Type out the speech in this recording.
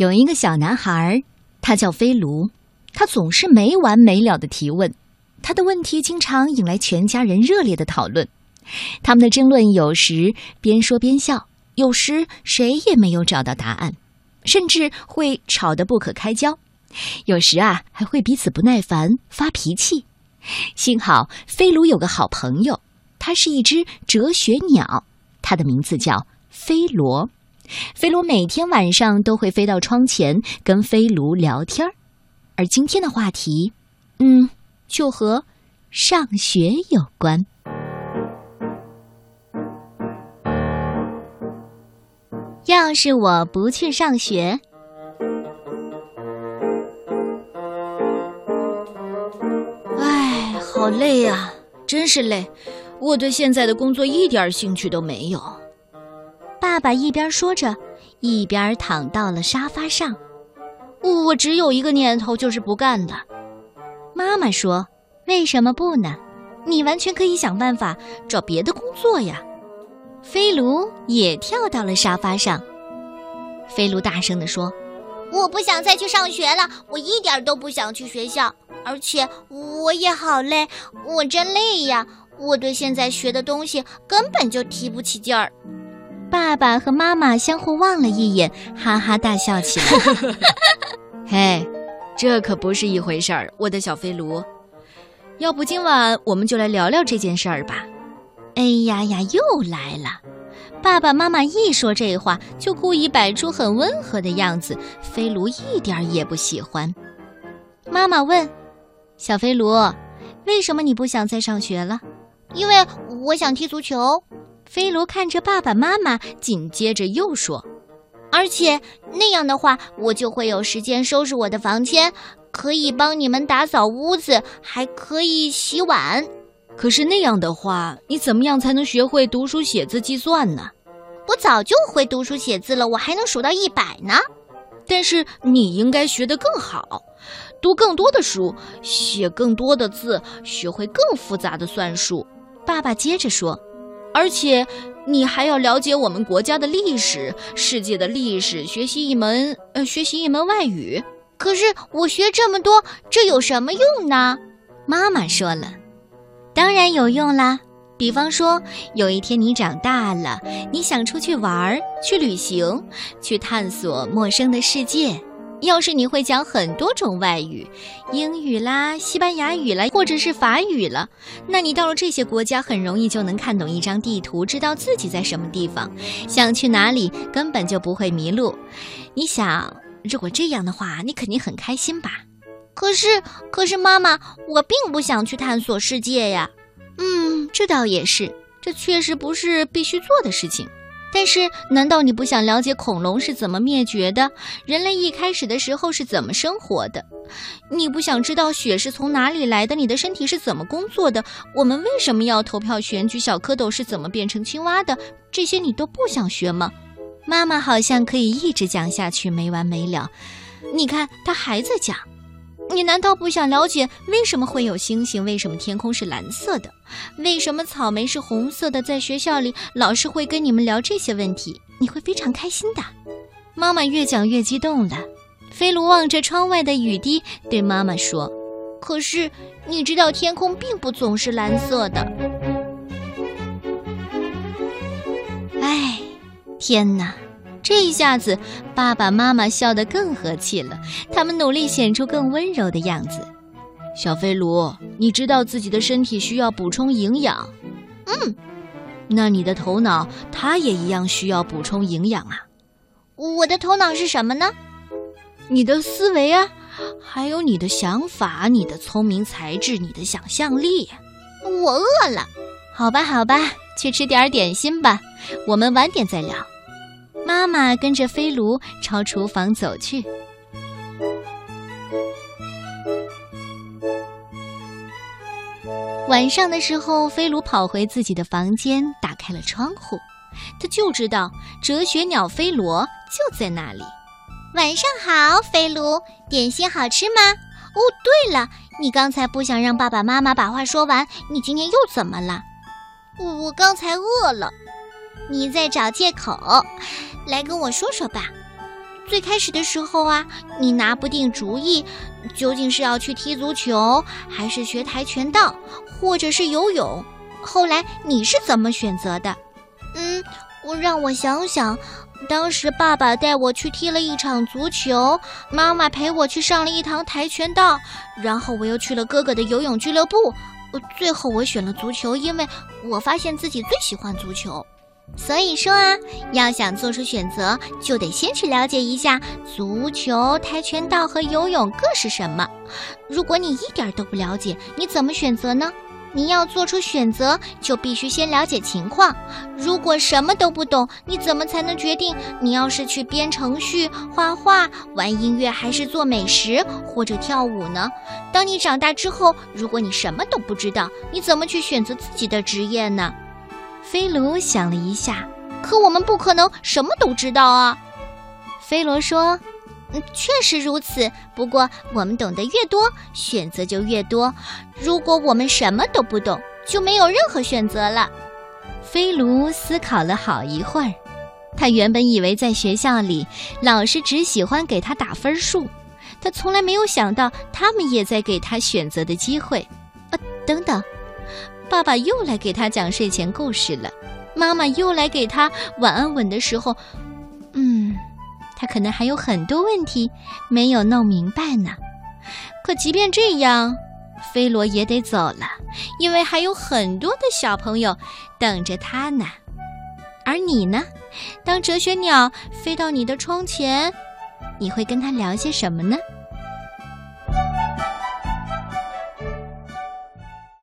有一个小男孩，他叫飞卢，他总是没完没了的提问，他的问题经常引来全家人热烈的讨论。他们的争论有时边说边笑，有时谁也没有找到答案，甚至会吵得不可开交。有时啊，还会彼此不耐烦发脾气。幸好飞卢有个好朋友，他是一只哲学鸟，它的名字叫飞罗。飞卢每天晚上都会飞到窗前跟飞卢聊天，而今天的话题，嗯，就和上学有关。要是我不去上学，唉，好累呀，真是累！我对现在的工作一点兴趣都没有。爸爸一边说着，一边躺到了沙发上。我只有一个念头，就是不干了。妈妈说：“为什么不呢？你完全可以想办法找别的工作呀。”飞卢也跳到了沙发上。飞卢大声地说：“我不想再去上学了，我一点都不想去学校，而且我也好累，我真累呀！我对现在学的东西根本就提不起劲儿。”爸爸和妈妈相互望了一眼，哈哈大笑起来。嘿，这可不是一回事儿，我的小飞炉。要不今晚我们就来聊聊这件事儿吧。哎呀呀，又来了！爸爸妈妈一说这话，就故意摆出很温和的样子。飞卢一点儿也不喜欢。妈妈问：“小飞卢，为什么你不想再上学了？”“因为我想踢足球。”飞罗看着爸爸妈妈，紧接着又说：“而且那样的话，我就会有时间收拾我的房间，可以帮你们打扫屋子，还可以洗碗。可是那样的话，你怎么样才能学会读书写字计算呢？我早就会读书写字了，我还能数到一百呢。但是你应该学得更好，读更多的书，写更多的字，学会更复杂的算术。”爸爸接着说。而且，你还要了解我们国家的历史、世界的历史，学习一门呃，学习一门外语。可是我学这么多，这有什么用呢？妈妈说了，当然有用啦。比方说，有一天你长大了，你想出去玩儿、去旅行、去探索陌生的世界。要是你会讲很多种外语，英语啦、西班牙语啦，或者是法语了，那你到了这些国家，很容易就能看懂一张地图，知道自己在什么地方，想去哪里，根本就不会迷路。你想，如果这样的话，你肯定很开心吧？可是，可是妈妈，我并不想去探索世界呀。嗯，这倒也是，这确实不是必须做的事情。但是，难道你不想了解恐龙是怎么灭绝的？人类一开始的时候是怎么生活的？你不想知道雪是从哪里来的？你的身体是怎么工作的？我们为什么要投票选举？小蝌蚪是怎么变成青蛙的？这些你都不想学吗？妈妈好像可以一直讲下去，没完没了。你看，她还在讲。你难道不想了解为什么会有星星？为什么天空是蓝色的？为什么草莓是红色的？在学校里，老师会跟你们聊这些问题，你会非常开心的。妈妈越讲越激动了。飞卢望着窗外的雨滴，对妈妈说：“可是你知道，天空并不总是蓝色的。”哎，天哪！这一下子，爸爸妈妈笑得更和气了。他们努力显出更温柔的样子。小飞卢，你知道自己的身体需要补充营养。嗯，那你的头脑，它也一样需要补充营养啊。我的头脑是什么呢？你的思维啊，还有你的想法，你的聪明才智，你的想象力。我饿了，好吧，好吧，去吃点点心吧。我们晚点再聊。妈妈跟着飞卢朝厨房走去。晚上的时候，飞卢跑回自己的房间，打开了窗户。他就知道哲学鸟飞罗就在那里。晚上好，飞卢，点心好吃吗？哦，对了，你刚才不想让爸爸妈妈把话说完，你今天又怎么了？我刚才饿了。你在找借口。来跟我说说吧，最开始的时候啊，你拿不定主意，究竟是要去踢足球，还是学跆拳道，或者是游泳。后来你是怎么选择的？嗯，我让我想想。当时爸爸带我去踢了一场足球，妈妈陪我去上了一堂跆拳道，然后我又去了哥哥的游泳俱乐部。最后我选了足球，因为我发现自己最喜欢足球。所以说啊，要想做出选择，就得先去了解一下足球、跆拳道和游泳各是什么。如果你一点都不了解，你怎么选择呢？你要做出选择，就必须先了解情况。如果什么都不懂，你怎么才能决定你要是去编程序、画画、玩音乐，还是做美食或者跳舞呢？当你长大之后，如果你什么都不知道，你怎么去选择自己的职业呢？飞卢想了一下，可我们不可能什么都知道啊。飞罗说。嗯，确实如此。不过，我们懂得越多，选择就越多。如果我们什么都不懂，就没有任何选择了。飞卢思考了好一会儿，他原本以为在学校里，老师只喜欢给他打分数，他从来没有想到他们也在给他选择的机会。啊，等等，爸爸又来给他讲睡前故事了，妈妈又来给他晚安吻的时候，嗯。他可能还有很多问题没有弄明白呢，可即便这样，飞罗也得走了，因为还有很多的小朋友等着他呢。而你呢？当哲学鸟飞到你的窗前，你会跟他聊些什么呢？